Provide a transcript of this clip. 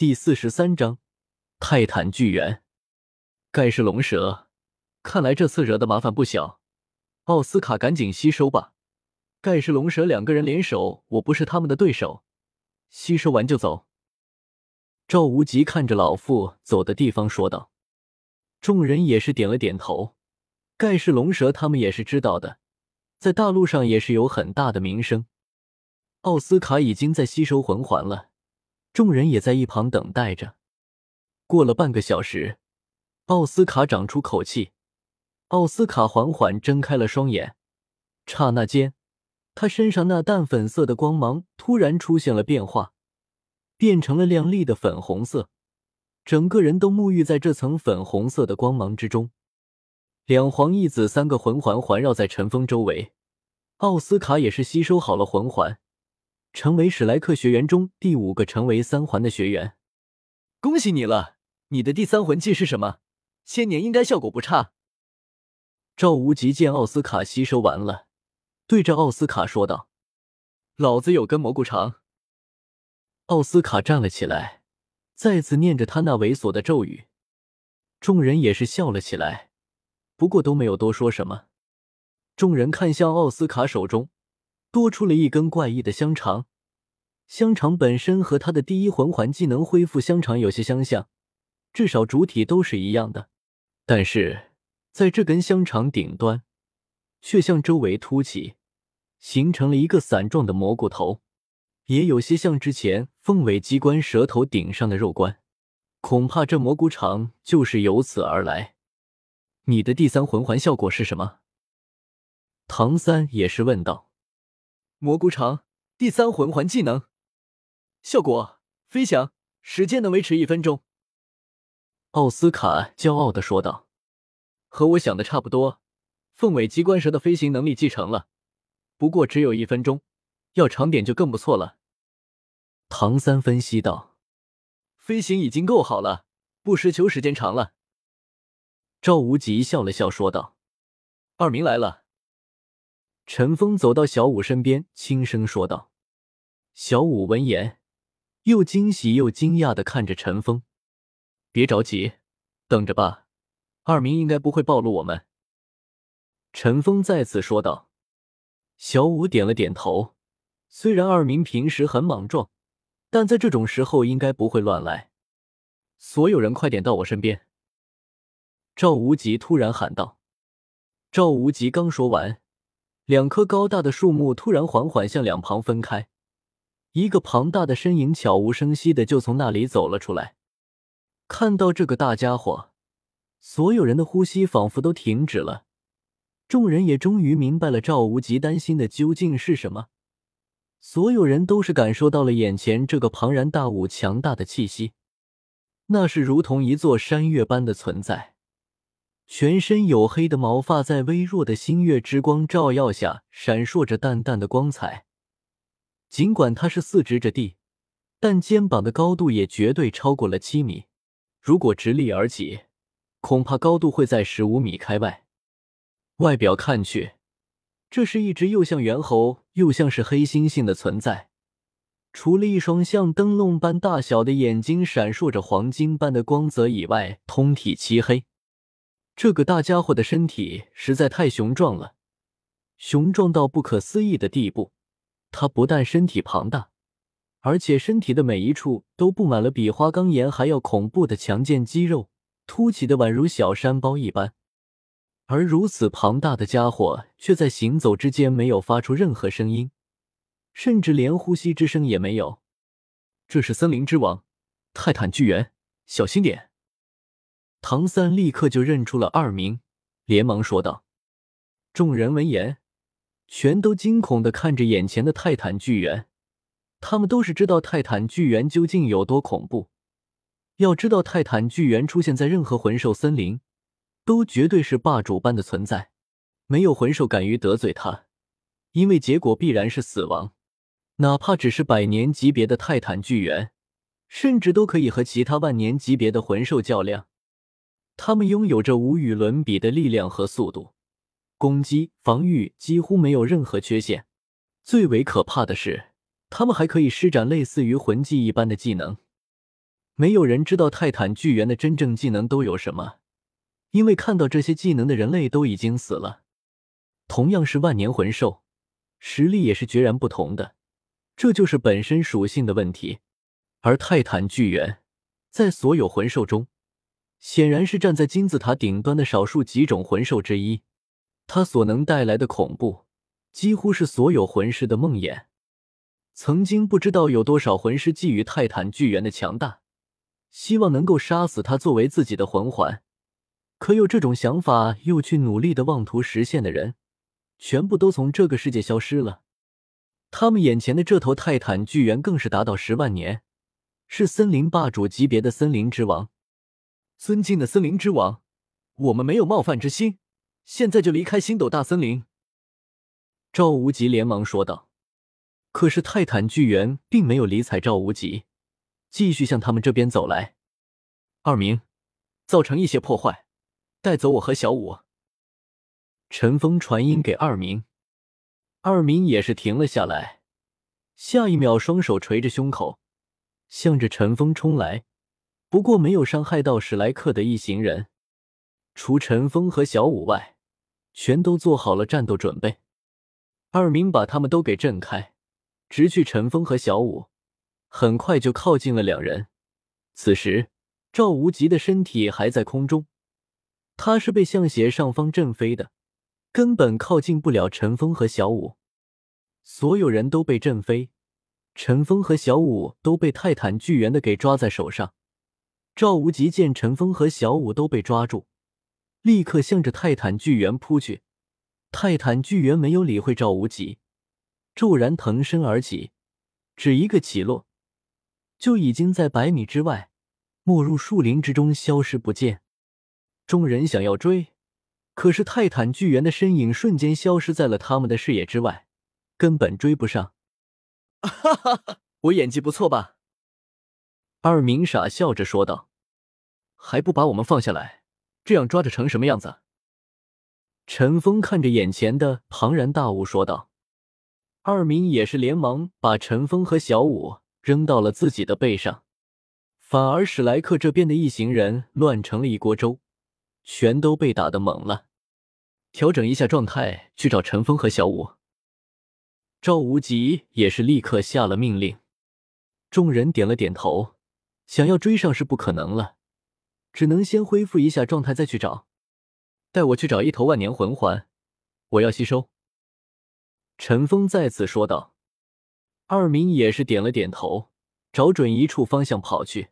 第四十三章泰坦巨猿。盖世龙蛇，看来这次惹的麻烦不小。奥斯卡，赶紧吸收吧！盖世龙蛇两个人联手，我不是他们的对手。吸收完就走。赵无极看着老妇走的地方说道。众人也是点了点头。盖世龙蛇他们也是知道的，在大陆上也是有很大的名声。奥斯卡已经在吸收魂环了。众人也在一旁等待着。过了半个小时，奥斯卡长出口气。奥斯卡缓缓睁开了双眼，刹那间，他身上那淡粉色的光芒突然出现了变化，变成了亮丽的粉红色，整个人都沐浴在这层粉红色的光芒之中。两黄一紫三个魂环环绕在陈峰周围，奥斯卡也是吸收好了魂环。成为史莱克学员中第五个成为三环的学员，恭喜你了！你的第三魂技是什么？千年应该效果不差。赵无极见奥斯卡吸收完了，对着奥斯卡说道：“老子有根蘑菇肠。”奥斯卡站了起来，再次念着他那猥琐的咒语，众人也是笑了起来，不过都没有多说什么。众人看向奥斯卡手中。多出了一根怪异的香肠，香肠本身和他的第一魂环技能恢复香肠有些相像，至少主体都是一样的。但是在这根香肠顶端，却向周围凸起，形成了一个伞状的蘑菇头，也有些像之前凤尾机关蛇头顶上的肉冠。恐怕这蘑菇肠就是由此而来。你的第三魂环效果是什么？唐三也是问道。蘑菇肠第三魂环技能效果：飞翔，时间能维持一分钟。奥斯卡骄傲的说道：“和我想的差不多，凤尾机关蛇的飞行能力继承了，不过只有一分钟，要长点就更不错了。”唐三分析道：“飞行已经够好了，不奢求时间长了。”赵无极笑了笑说道：“二明来了。”陈峰走到小五身边，轻声说道：“小五闻言，又惊喜又惊讶的看着陈峰。别着急，等着吧，二明应该不会暴露我们。”陈峰再次说道。小五点了点头。虽然二明平时很莽撞，但在这种时候应该不会乱来。所有人快点到我身边！”赵无极突然喊道。赵无极刚说完。两棵高大的树木突然缓缓向两旁分开，一个庞大的身影悄无声息的就从那里走了出来。看到这个大家伙，所有人的呼吸仿佛都停止了。众人也终于明白了赵无极担心的究竟是什么。所有人都是感受到了眼前这个庞然大物强大的气息，那是如同一座山岳般的存在。全身黝黑的毛发在微弱的星月之光照耀下闪烁着淡淡的光彩。尽管他是四直着地，但肩膀的高度也绝对超过了七米。如果直立而起，恐怕高度会在十五米开外。外表看去，这是一只又像猿猴又像是黑猩猩的存在。除了一双像灯笼般大小的眼睛闪烁着黄金般的光泽以外，通体漆黑。这个大家伙的身体实在太雄壮了，雄壮到不可思议的地步。他不但身体庞大，而且身体的每一处都布满了比花岗岩还要恐怖的强健肌肉，凸起的宛如小山包一般。而如此庞大的家伙，却在行走之间没有发出任何声音，甚至连呼吸之声也没有。这是森林之王，泰坦巨猿，小心点。唐三立刻就认出了二明，连忙说道：“众人闻言，全都惊恐的看着眼前的泰坦巨猿。他们都是知道泰坦巨猿究竟有多恐怖。要知道，泰坦巨猿出现在任何魂兽森林，都绝对是霸主般的存在，没有魂兽敢于得罪他，因为结果必然是死亡。哪怕只是百年级别的泰坦巨猿，甚至都可以和其他万年级别的魂兽较量。”他们拥有着无与伦比的力量和速度，攻击、防御几乎没有任何缺陷。最为可怕的是，他们还可以施展类似于魂技一般的技能。没有人知道泰坦巨猿的真正技能都有什么，因为看到这些技能的人类都已经死了。同样是万年魂兽，实力也是决然不同的，这就是本身属性的问题。而泰坦巨猿在所有魂兽中，显然是站在金字塔顶端的少数几种魂兽之一，它所能带来的恐怖，几乎是所有魂师的梦魇。曾经不知道有多少魂师觊觎泰坦巨猿的强大。希望能够杀死他作为自己的魂环，可有这种想法又去努力的妄图实现的人，全部都从这个世界消失了。他们眼前的这头泰坦巨猿更是达到十万年，是森林霸主级别的森林之王。尊敬的森林之王，我们没有冒犯之心，现在就离开星斗大森林。赵无极连忙说道。可是泰坦巨猿并没有理睬赵无极。继续向他们这边走来，二明，造成一些破坏，带走我和小五。陈峰传音给二明，二明也是停了下来，下一秒双手捶着胸口，向着陈峰冲来。不过没有伤害到史莱克的一行人，除陈峰和小五外，全都做好了战斗准备。二明把他们都给震开，直去陈峰和小五。很快就靠近了两人。此时，赵无极的身体还在空中，他是被向斜上方震飞的，根本靠近不了陈峰和小五。所有人都被震飞，陈峰和小五都被泰坦巨猿的给抓在手上。赵无极见陈峰和小五都被抓住，立刻向着泰坦巨猿扑去。泰坦巨猿没有理会赵无极，骤然腾身而起，只一个起落。就已经在百米之外，没入树林之中，消失不见。众人想要追，可是泰坦巨猿的身影瞬间消失在了他们的视野之外，根本追不上。哈哈哈，我演技不错吧？二明傻笑着说道：“还不把我们放下来？这样抓着成什么样子？”陈峰看着眼前的庞然大物说道。二明也是连忙把陈峰和小五。扔到了自己的背上，反而史莱克这边的一行人乱成了一锅粥，全都被打得懵了。调整一下状态，去找陈峰和小五。赵无极也是立刻下了命令。众人点了点头，想要追上是不可能了，只能先恢复一下状态再去找。带我去找一头万年魂环，我要吸收。陈峰再次说道。二明也是点了点头，找准一处方向跑去。